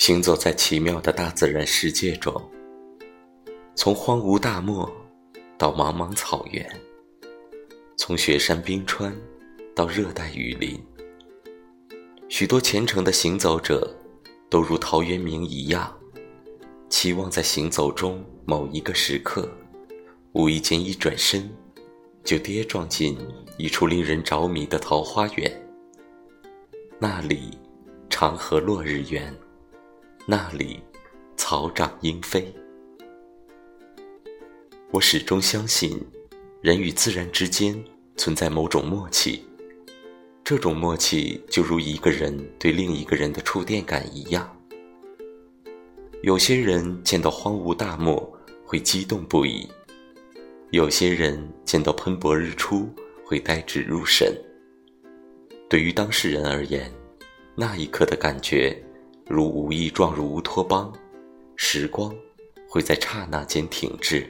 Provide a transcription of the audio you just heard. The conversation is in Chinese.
行走在奇妙的大自然世界中，从荒芜大漠到茫茫草原，从雪山冰川到热带雨林，许多虔诚的行走者都如陶渊明一样，期望在行走中某一个时刻，无意间一转身，就跌撞进一处令人着迷的桃花源。那里，长河落日圆。那里，草长莺飞。我始终相信，人与自然之间存在某种默契。这种默契就如一个人对另一个人的触电感一样。有些人见到荒芜大漠会激动不已，有些人见到喷薄日出会呆滞入神。对于当事人而言，那一刻的感觉。如无意撞入乌托邦，时光会在刹那间停滞。